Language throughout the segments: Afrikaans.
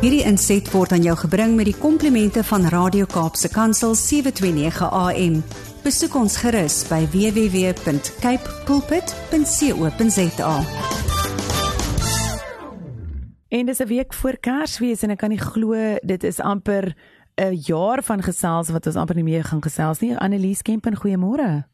Hierdie inset word aan jou gebring met die komplimente van Radio Kaapse Kansel 729 AM. Besoek ons gerus by www.cape pulpit.co.za. En dis 'n week voor Kersfees en ek kan nie glo dit is amper 'n jaar van gesels wat ons amper nie meer gaan gesels nie. Annelies Kempen, goeiemôre.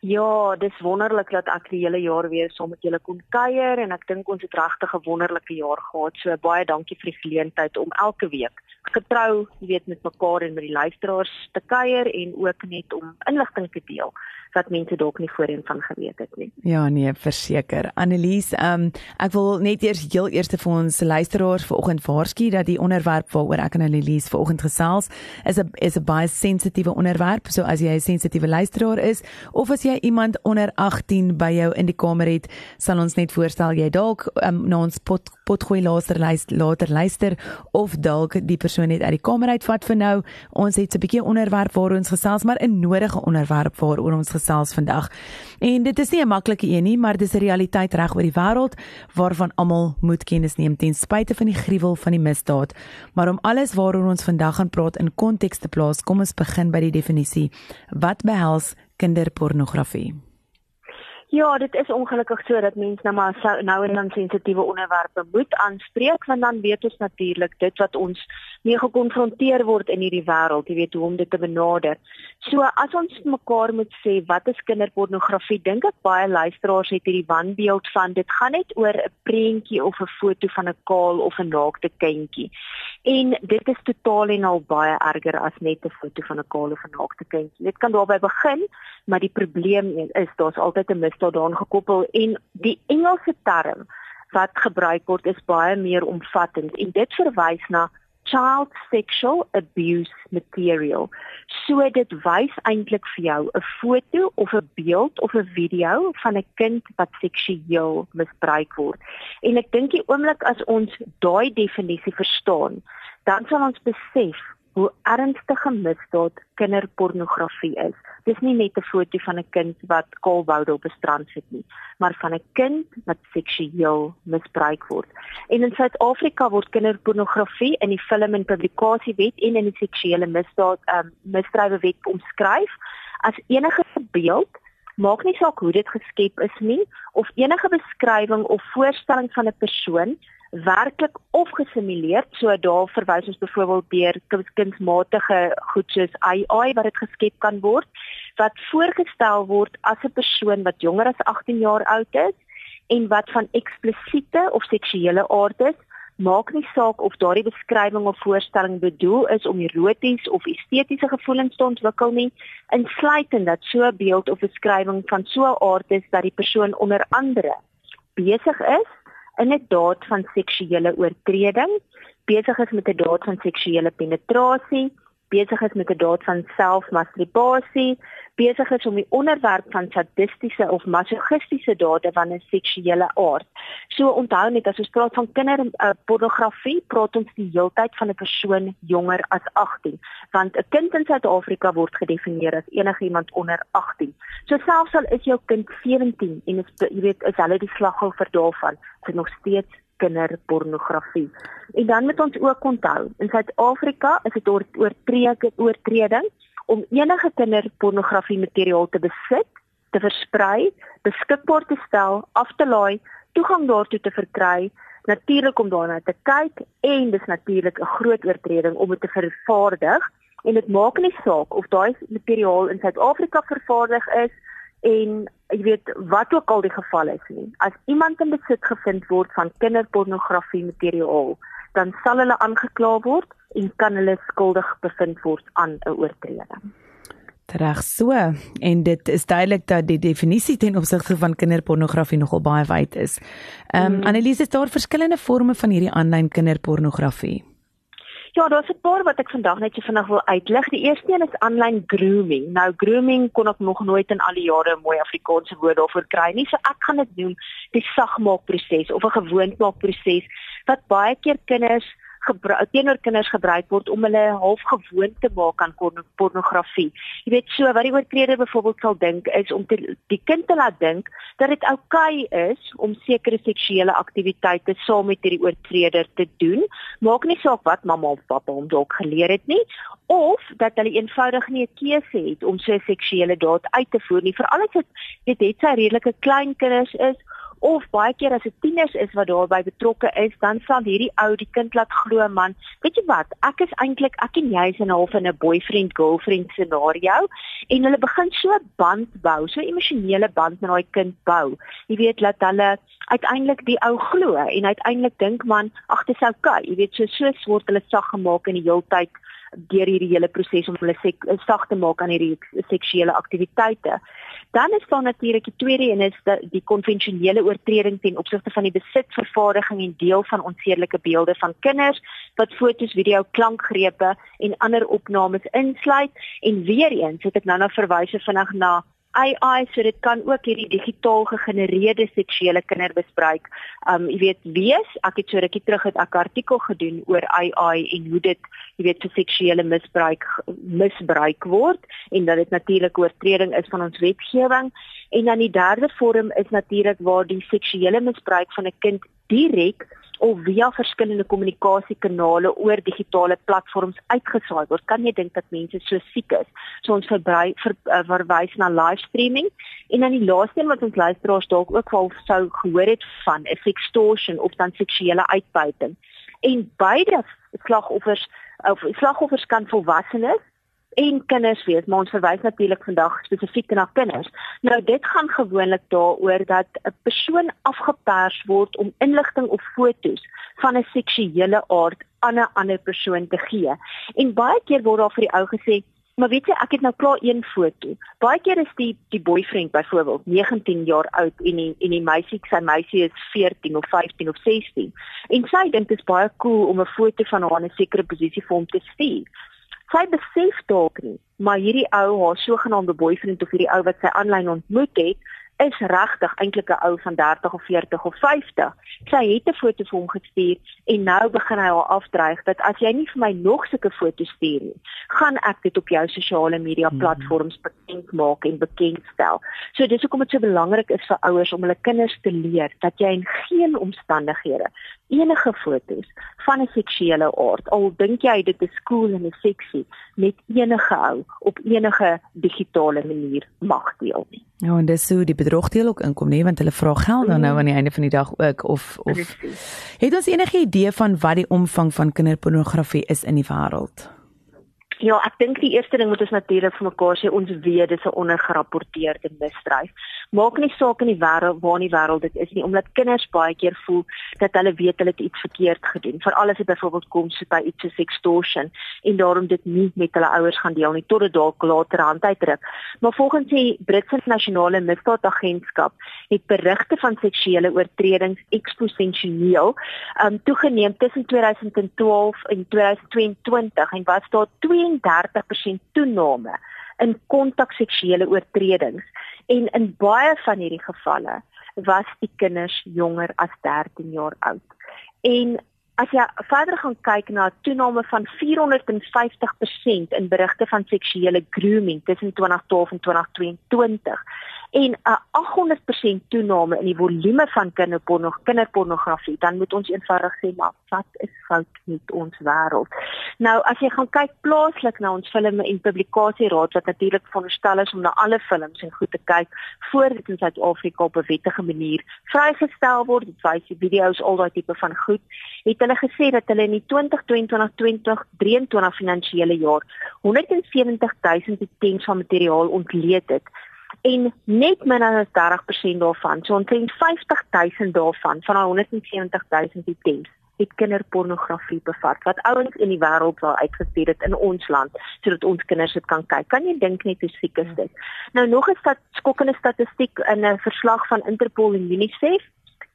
Ja, dis wonderlik dat ek die hele jaar weer saam met julle kon kuier en ek dink ons het regtig 'n wonderlike jaar gehad. So baie dankie vir die geleentheid om elke week getrou, jy weet, met mekaar en met die luisteraars te kuier en ook net om inligting te deel wat mense dalk nie voorheen van geweet het nie. Ja, nee, verseker. Annelies, ehm um, ek wil net eers heel eers vir ons luisteraars vanoggend waarsku dat die onderwerp waaroor ek en Annelies vanoggend gesels is 'n is 'n baie sensitiewe onderwerp. So as jy 'n sensitiewe luisteraar is of as jy iemand onder 18 by jou in die kamer het, sal ons net voorstel jy dalk um, na ons pot potgooi later luister, later luister of dalk die persoon net uit die kamer uitvat vir nou. Ons het 'n bietjie onderwerp waaroor ons gesels, maar 'n nodige onderwerp waaroor ons gesels vandag. En dit is nie 'n maklike een nie, maar dis 'n realiteit reg oor die wêreld waarvan almal moet kennis neem ten spyte van die gruwel van die misdaad. Maar om alles waaroor ons vandag gaan praat in konteks te plaas, kom ons begin by die definisie. Wat behels kinderpornografie? Ja, dit is ongelukkig so dat mense nou maar so, nou en dan sensitiewe onderwerpe moet aanspreek want dan weet ons natuurlik dit wat ons mee gekonfronteer word in hierdie wêreld, jy weet hoe om dit te benader. So as ons mekaar moet sê wat is kinderpornografie, dink ek baie luisteraars het hierdie wanbeeld van dit gaan net oor 'n prentjie of 'n foto van 'n kaal of 'n naakte kindjie. En dit is totaal en al baie erger as net 'n foto van 'n kaal of 'n naakte kindjie. Dit kan daarby begin, maar die probleem is daar's altyd 'n misdaad daaraan gekoppel en die Engelse term wat gebruik word is baie meer omvattend en dit verwys na child sexual abuse material. So dit wys eintlik vir jou 'n foto of 'n beeld of 'n video van 'n kind wat seksueel misbruik word. En ek dink die oomblik as ons daai definisie verstaan, dan sal ons besef hoe ernstige misdaad kinderpornografie is. Dis nie net 'n foto van 'n kind wat kaalboude op 'n strand sit nie, maar van 'n kind wat seksueel misbruik word. En in Suid-Afrika word kinderpornografie in die film en publikasiewet en in die seksuele misdaad um, misdrywewet omskryf as enige beeld maak nie saak hoe dit geskep is nie of enige beskrywing of voorstelling van 'n persoon werklik of gesimuleer. So daar verwys ons byvoorbeeld deur kunsmatige goed soos AI wat dit geskep kan word wat voorgestel word as 'n persoon wat jonger as 18 jaar oud is en wat van eksplisiete of seksuele aard is. Maak nie saak of daardie beskrywing of voorstelling bedoel is om eroties of estetiese gevoelens te ontwikkel nie. Insluitend dat so 'n beeld of beskrywing van so 'n aard is dat die persoon onder andere besig is in 'n daad van seksuele oortreding, besig is met 'n daad van seksuele penetrasie, besig is met 'n daad van selfmasturbasie, besig is om die onderwerp van sadistiese of masochistiese dade van 'n seksuele aard. So onthou net as ons praat van kinderpornografie, uh, praat ons die heeltyd van 'n persoon jonger as 18, want 'n kind in Suid-Afrika word gedefinieer as enigiemand onder 18. So selfs al is jou kind 17 en is jy weet is hulle die slagoffer daarvan, is nog steeds kinderpornografie. En dan moet ons ook onthou, in Suid-Afrika is dit oortreding oortreding om enige kinderpornografie materiaal te besit, te versprei, beskikbaar te stel, af te laai, toegang daartoe te verkry, natuurlik om daarna te kyk en dis natuurlik 'n groot oortreding om dit te vervaardig en dit maak nie saak of daai materiaal in Suid-Afrika vervaardig is en jy weet wat ook al die geval is nie. As iemand in besit gevind word van kinderpornografie materiaal, dan sal hulle aangekla word en kan hulle skuldig bevind word aan 'n oortreding. Reg so. En dit is duidelik dat die definisie ten opsigte van kinderpornografie nogal baie wyd is. Ehm um, mm. Annelise, is daar verskillende forme van hierdie aanlyn kinderpornografie? Ja, daar's 'n paar wat ek vandag net so vinnig wil uitlig. Die eerste een is aanlyn grooming. Nou grooming kon ek nog nooit in al die jare 'n mooi Afrikaanse woord daarvoor kry nie. So ek gaan dit noem die sagmaakproses of 'n gewoonmaakproses wat baie keer kinders teenoor kinders gebruik word om hulle half gewoond te maak aan pornografie. Jy weet so wat die oortreder byvoorbeeld sal dink is om te, die kind te laat dink dat dit oukei okay is om sekere seksuele aktiwiteite saam met hierdie oortreder te doen. Maak nie saak wat mamma of pappa hom dalk geleer het nie of dat hulle eenvoudig nie 'n keuse het om so 'n seksuele daad uit te voer nie. Veral as dit dit sy redelike klein kinders is of baie keer as dit tieners is wat daarbey betrokke is, dan sal hierdie ou die kind laat glo man, weet jy wat, ek is eintlik ek en jy is in 'n half in 'n boyfriend girlfriend scenario en hulle begin so 'n band bou, so 'n emosionele band met daai kind bou. Jy weet dat hulle uiteindelik die ou glo en uiteindelik dink man, ag dit is oukei. Jy weet so so word hulle sag gemaak in die heeltyd deur hierdie hele proses om hulle sag te maak aan hierdie seksuele aktiwiteite. Dan is daar natuurlik die tweede een is die, die konvensionele oortreding ten opsigte van die besit, vervaardiging en deel van onsedelike beelde van kinders wat fotos, video, klankgrepe en ander opnames insluit en weer eens het ek nou na verwyse vinnig na AI so dit kan ook hierdie digitaal gegenereerde seksuele kindermisbruik um jy weet wees. Ek het so rukkie terug 'n artikel gedoen oor AI en hoe dit jy weet vir seksuele misbruik misbruik word en dat dit natuurlik oortreding is van ons wetgewing. En dan die derde vorm is natuurlik waar die seksuele misbruik van 'n kind direk of via verskillende kommunikasiekanale oor digitale platforms uitgesaai word. Kan jy dink dat mense so siek is? So ons verbrei ver, uh, verwys na live streaming en dan die laaste een wat ons luisteraars dalk ook wel sou gehoor het van is extortion of dan seksuele uitbuiting. En beide slagoffers of slagoffers kan volwassenes en kinders wees, maar ons verwys natuurlik vandag spesifiek na kinders. Nou dit gaan gewoonlik daaroor dat 'n persoon afgepers word om inligting of foto's van 'n seksuele aard aan 'n ander persoon te gee. En baie keer word daar vir die ou gesê, maar weet jy, ek het nou klaar een foto. Baie keer is die die boyfriend byvoorbeeld 19 jaar oud en die en die meisie, sy meisie is 14 of 15 of 16. En sy dink dit is baie cool om 'n foto van haar in 'n sekere posisie vir hom te stuur sy besef dalk nie, maar hierdie ou, haar sogenaamde boyfriend of hierdie ou wat sy aanlyn ontmoet het, is regtig eintlik 'n ou van 30 of 40 of 50. Sy het 'n foto vir hom gestuur en nou begin hy haar afdreig dat as jy nie vir my nog sulke foto's stuur nie, gaan ek dit op jou sosiale media mhm. platforms bekend maak en bekendstel. So dis hoekom dit so belangrik is vir ouers om hulle kinders te leer dat jy in geen omstandighede enige foto's van 'n seksuele aard al dink jy dit is cool en seksie met enige ou op enige digitale manier mag deel nie. Ja, en dis so die bedrogdeel ook inkom nie want hulle vra geld dan nou mhm. aan die einde van die dag ook of of het ons enige idee van wat die omvang van kinderpornografie is in die wêreld? Ja, ek dink die eerste ding moet ons natuurlik vir mekaar sê ons weet dis 'n ondergerapporteerde misdryf. Maak nie saak in die wêreld waar in die wêreld dit is nie, omdat kinders baie keer voel dat hulle weet hulle het iets verkeerd gedoen. Veral as dit byvoorbeeld kom so by iets soos extortion en daarom dit nie met hulle ouers gaan deel nie tot dit dalk later hand uitdruk. Maar volgens die Britse Nasionale Misdaadagentskap het berigte van seksuele oortredings eksponensieel um toegeneem tussen 2012 en 2022 en was daar 32% toename in kontakseksuele oortredings en in baie van hierdie gevalle was die kinders jonger as 13 jaar oud. En as jy verder gaan kyk na 'n toename van 450% in berigte van seksuele grooming tussen 2012 en 2022 en 'n 800% toename in die volume van kinderpornografie, dan moet ons eenvoudig sê maar wat is fout met ons wêreld. Nou as jy gaan kyk plaaslik na ons filme en publikasieraad wat natuurlik veronderstel is om na alle films en goed te kyk voor dit in Suid-Afrika op 'n wettige manier vrygestel word, dit wys die video's al daai tipe van goed, het hulle gesê dat hulle in die 2022-2023 finansiële jaar 170 000 items van materiaal ontleed het en net minder as 30% daarvan, so omtrent 50000 daarvan van daai 170000 items het kinderpornografie bevat wat ouens in die wêreld wil uitgestuur het in ons land sodat ons kinders dit kan kyk. Kan jy dink net hoe siek is dit? Nou nog 'n stat skokkende statistiek in 'n verslag van Interpol en UNICEF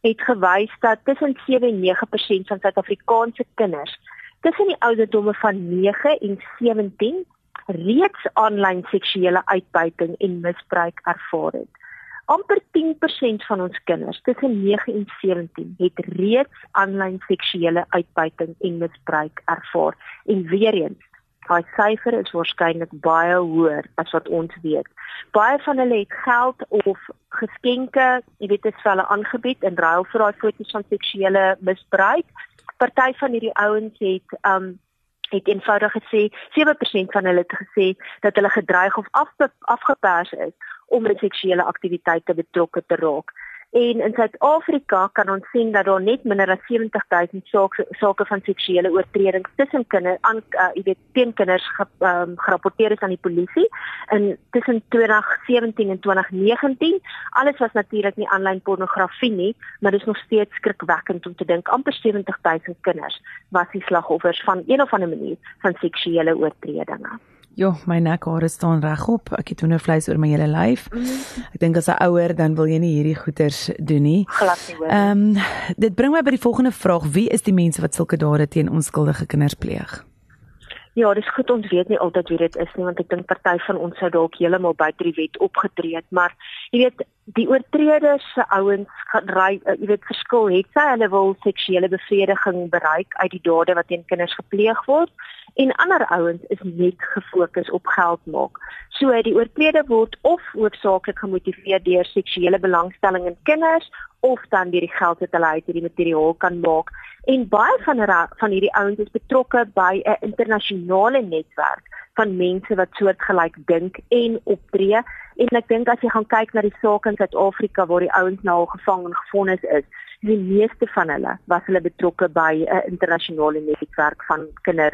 het gewys dat tussen 7 en 9% van Suid-Afrikaanse kinders tussen die ouderdomme van 9 en 17 reeds aanlyn seksuele uitbuiting en misbruik ervaar het. amper 10% van ons kinders tussen 9 en 17 het reeds aanlyn seksuele uitbuiting en misbruik ervaar. En weer eens, daai syfer is waarskynlik baie hoër as wat ons weet. Baie van hulle het geld of geskenke, jy weet, dit is vir hulle aangebied in ruil vir daai foto's van seksuele misbruik. Party van hierdie ouens het um het eenvoudig gesê 7% van hulle het gesê dat hulle gedreig of afgepers is om by seksuele aktiwiteite betrokke te raak. En in Suid-Afrika kan ons sien dat daar net minder as 70000 sake sake van seksuele oortredings tussen kinders aan uh, jy weet teen kinders ge, um, gerapporteer is aan die polisie in tussen 2017 en 2019. Alles was natuurlik nie aanlyn pornografie nie, maar dit is nog steeds skrikwekkend om te dink amper 70000 kinders was die slagoffers van een of ander manier van seksuele oortredinge. Jo, my nekhare staan regop. Ek het hoendervleis oor my hele lyf. Ek dink as 'n ouer dan wil jy nie hierdie goeters doen nie. Glad nie hoor. Ehm um, dit bring my by die volgende vraag: Wie is die mense wat sulke dade teen onskuldige kinders pleeg? Ja, dis goed ons weet nie altyd wie dit is nie want ek dink party van ons sou dalk heeltemal buite die wet opgetree het, maar jy weet die oortreders se ouens ry uh, jy weet verskil het sy hulle wil seksuele bevrediging bereik uit die dade wat teen kinders gepleeg word en ander ouens is net gefokus op geld maak. So die oortreder word of hoofsaaklik gemotiveer deur seksuele belangstelling in kinders of dan deur die geld wat hulle uit hierdie materiaal kan maak. En baie van van hierdie ouens is betrokke by 'n internasionale netwerk van mense wat soortgelyk dink en optree. En ek dink as jy gaan kyk na die sake in Suid-Afrika waar die ouens nou al gevang en gefonnis is, die meeste van hulle was hulle betrokke by 'n internasionale netwerk van kinder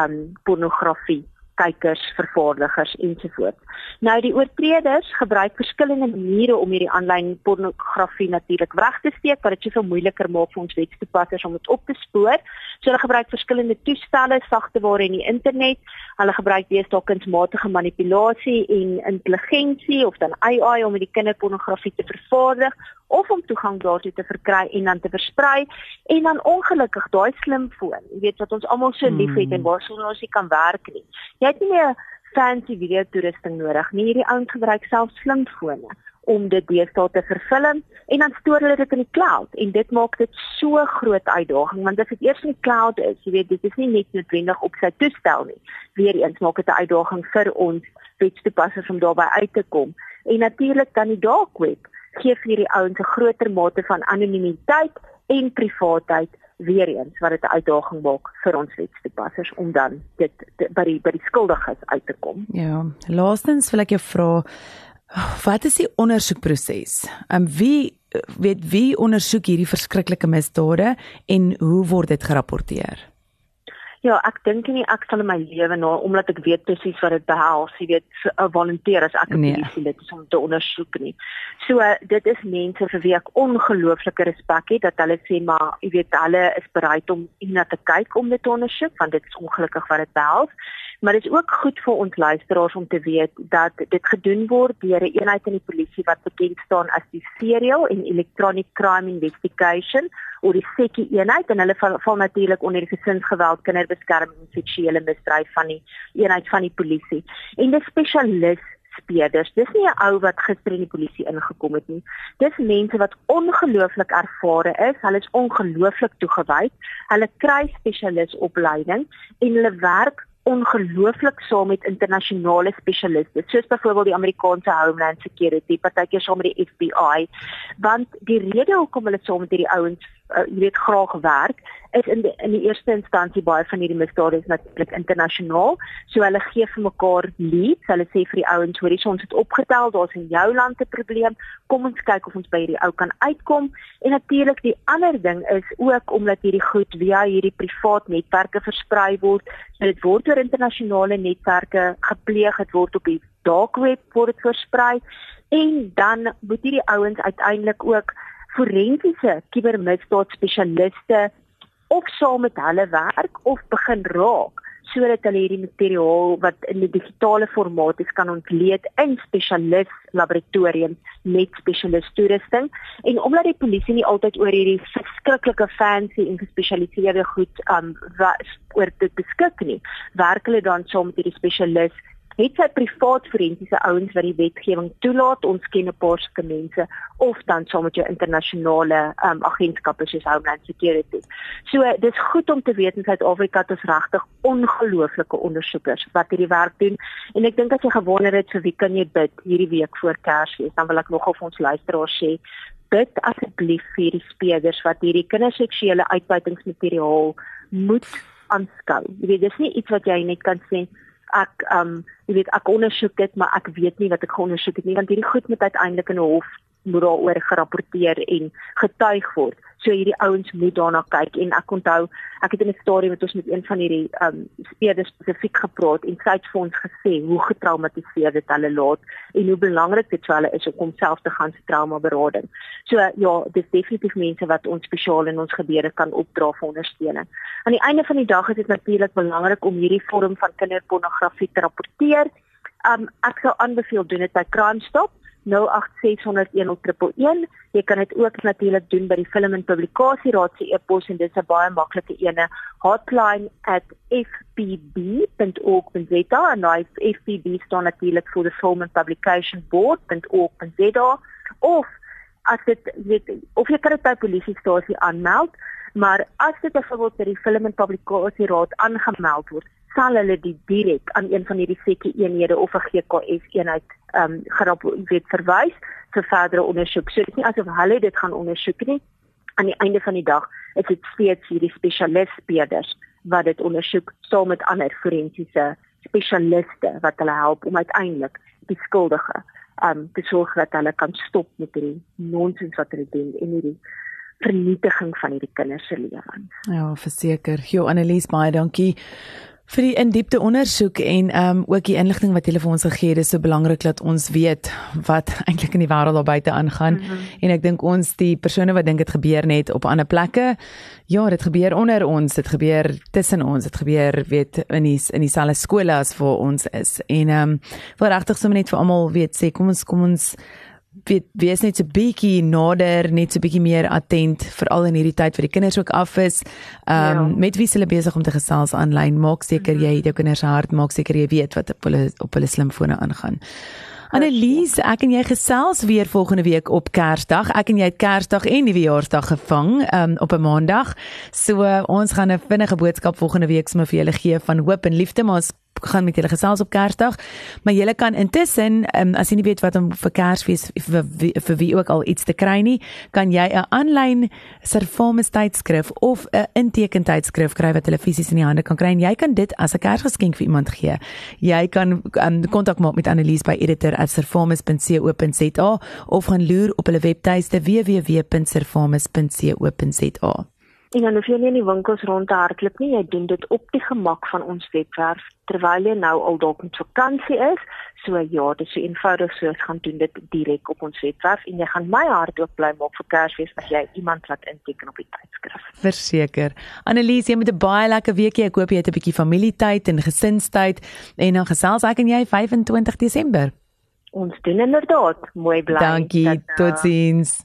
um pornografie kykers, vervaardigers ensovoorts. Nou die oortreders gebruik verskillende maniere om hierdie aanlyn pornografie natuurlik weg te steek, wat dit soveel moeiliker maak vir ons wetstoepassers om dit op te spoor. So hulle gebruik verskillende toestelle, sagteware en die internet. Hulle gebruik deesdae kunsmatige manipulasie en intelligensie of dan AI om die kinderpornografie te vervaardig of om toegang daartoe te verkry en dan te versprei en dan ongelukkig daai slimfoon, jy weet wat ons almal so liefhet en hmm. waar ons nie kan werk nie. Jy het nie meer fancy video toerusting nodig nie. Hierdie ouens gebruik self slimfone om dit deesdae te vervilm en dan stoor hulle dit in die cloud en dit maak dit so groot uitdaging want as dit eers in die cloud is, jy weet, dit is nie net noodwendig op sy toestel nie. Weereens maak dit 'n uitdaging vir ons wetstoepassers om daarbey uit te kom. En natuurlik dan die dark web gee vir hierdie ouens 'n groter mate van anonimiteit en privaatheid weer eens wat dit 'n uitdaging maak vir ons wetstoepassers om dan dit te, by die by die skuldiges uit te kom. Ja, laastens wil ek jou vra wat is die ondersoekproses? Ehm um, wie weet wie ondersoek hierdie verskriklike misdade en hoe word dit gerapporteer? Ja, ek dink nie ek sal in my lewe na omdat ek weet presies wat dit behels, jy weet, 'n uh, volunteer as ek nee. polisie lid is om te ondersoek nie. So uh, dit is mense vir wie ek ongelooflike respek het dat hulle sê maar jy weet hulle is bereid om na te kyk om dit te ondersoek want dit is ongelukkig wat dit behels. Maar dit is ook goed vir ons luisteraars om te weet dat dit gedoen word deur 'n eenheid in die polisie wat bekend staan as die Serial and Electronic Crime Investigation of die SECI eenheid en hulle val, val natuurlik onder die gesinsgeweld, kinderbeskerming en seksuele misdryf van die eenheid van die polisie. En die spesialis speerders. Dis nie 'n ou wat gister in die polisie ingekom het nie. Dis mense wat ongelooflik ervare is. Hulle is ongelooflik toegewyd. Hulle kry spesialisopleiding en hulle werk ongelooflik saam met internasionale spesialiste soos byvoorbeeld die Amerikaanse Homeland Security, partykeer saam met die FBI, want die rede hoekom hulle saam met hierdie ouens uh, jy weet graag werk is in die, in die eerste instansie baie van hierdie misdade is natuurlik internasionaal. So hulle gee vir mekaar leads. Hulle sê vir die ouens, hoorie, ons het opgetel, daar's in jou land 'n probleem. Kom ons kyk of ons by hierdie ou kan uitkom. En natuurlik die ander ding is ook omdat hierdie goed via hierdie privaat netwerke versprei word, so dit word deur internasionale netwerke gepleeg, dit word op die dark web word versprei en dan moet hierdie ouens uiteindelik ook forensiese kubermisdaadspesialiste of saam met hulle werk of begin raak sodat hulle hierdie materiaal wat in die digitale formaat is kan ontleed in spesialis laboratoriums met spesialis toerusting. En omdat die polisie nie altyd oor hierdie verskriklike fancy en gespesialiseerde goed um oor dit beskik nie werk hulle dan saam met hierdie spesialis het sy privaat forensiese ouens wat die wetgewing toelaat. Ons ken 'n paar sulke mense of dan saam met jou internasionale um, agentskappe soos Homeland Security. So dis goed om te weet in Suid-Afrika het ons regtig ongelooflike ondersoekers wat hierdie werk doen. En ek dink as jy gewonder het vir wie kan jy bid hierdie week voor Kersfees, dan wil ek nogal vir ons luisteraars sê bid asseblief vir die speerders wat hierdie kinderseksuele uitbuitingsmateriaal moet aanskou. Jy weet dis nie iets wat jy net kan sê ek um jy weet ek ondersoek dit maar ek weet nie wat ek gaan ondersoek nie want hierdie goed moet uiteindelik in 'n hof moet daaroor gerapporteer en getuig word. So hierdie ouens moet daarna kyk en ek onthou ek het in 'n storie met ons met een van hierdie um speerders spesifiek gepraat en sy het vir ons gesê hoe getraumatiseerd dit hulle laat en hoe belangrik dit vir hulle is om homself te gaan se trauma berading. So ja, dis definitief mense wat ons spesiaal in ons gebeure kan opdra vir ondersteuning. Aan die einde van die dag is dit natuurlik belangrik om hierdie vorm van kinderpornografie te rapporteer. Um ek sou aanbeveel doen dit by Stop 08601011. Jy kan dit ook natuurlik doen by die Film en Publikasie Raad se e-pos en dit is 'n baie maklike ene hotline@fpb.org.za en daai FPB staan natuurlik vir die Film and Publication Board.org.za of as dit weet of jy kan dit by polisiestasie aanmeld maar as dit byvoorbeeld by die Film en Publikasie Raad aangemeld word sal hulle dit direk aan een van hierdie sekke eenhede of 'n GKS eenheid ehm um, gerap weet verwys vir verdere ondersoek. So dit is nie asof hulle dit gaan ondersoek nie. Aan die einde van die dag is dit steeds hierdie spesialistbeerders wat dit ondersoek saam met ander forensiese spesialiste wat hulle help om uiteindelik die skuldige ehm um, te sorg dat hulle kan stop met hierdie nonsens wat hulle doen en hierdie vernietiging van hierdie kinders se lewens. Ja, verseker. Jo Annelies, baie dankie vir die indiepte ondersoek en ehm um, ook die inligting wat julle vir ons gegee het is so belangrik dat ons weet wat eintlik in die wêreld daar buite aangaan mm -hmm. en ek dink ons die persone wat dink dit gebeur net op ander plekke ja dit gebeur onder ons dit gebeur tussen ons dit gebeur weet in die in dieselfde skole as vir ons is en ehm um, wil regtig sommer net vir almal weet sê kom ons kom ons weet wees net so bietjie nader, net so bietjie meer attent veral in hierdie tyd vir die kinders ook af is. Ehm um, ja. met wie hulle besig om te gesels aanlyn, maak seker jy het jou kinders hart, maak seker jy weet wat op hulle op hulle slimfone aangaan. Annelies, ek en jy gesels weer volgende week op Kersdag. Ek en jy het Kersdag en Nuwejaarsdag gevang um, op 'n Maandag. So uh, ons gaan 'n vinnige boodskap volgende week sommer vir julle gee van hoop en liefde, maar ons gaan met julle gesels op Kersdag. Maar julle kan intussen, um, as jy nie weet wat om vir Kersfees vir, vir, vir wie ook al iets te kry nie, kan jy 'n aanlyn Servamus tydskrif of 'n inteken tydskrif kry wat hulle fisies in die hande kan kry en jy kan dit as 'n Kersgeskenk vir iemand gee. Jy kan um, kontak maak met Annelies by editor@servamus.co.za of gaan loer op hulle webtuiste www.servamus.co.za. En dan hoef jy nie in die winkels rond te hardloop nie, jy doen dit op die gemak van ons webwerf terwyl jy nou al dalk op vakansie is. So ja, dit is so eenvoudig so ons gaan doen dit direk op ons webwerf en jy gaan my hart oop bly maak vir Kersfees as jy iemand laat inteken op die tydskrif. Verseker. Annelies, jy moet 'n baie lekker weekie. Ek hoop jy het 'n bietjie familietyd en gesinstyd en dan gesels ek en jy 25 Desember. Ons doen inderdaad. Mooi bly. Dankie. Totsiens.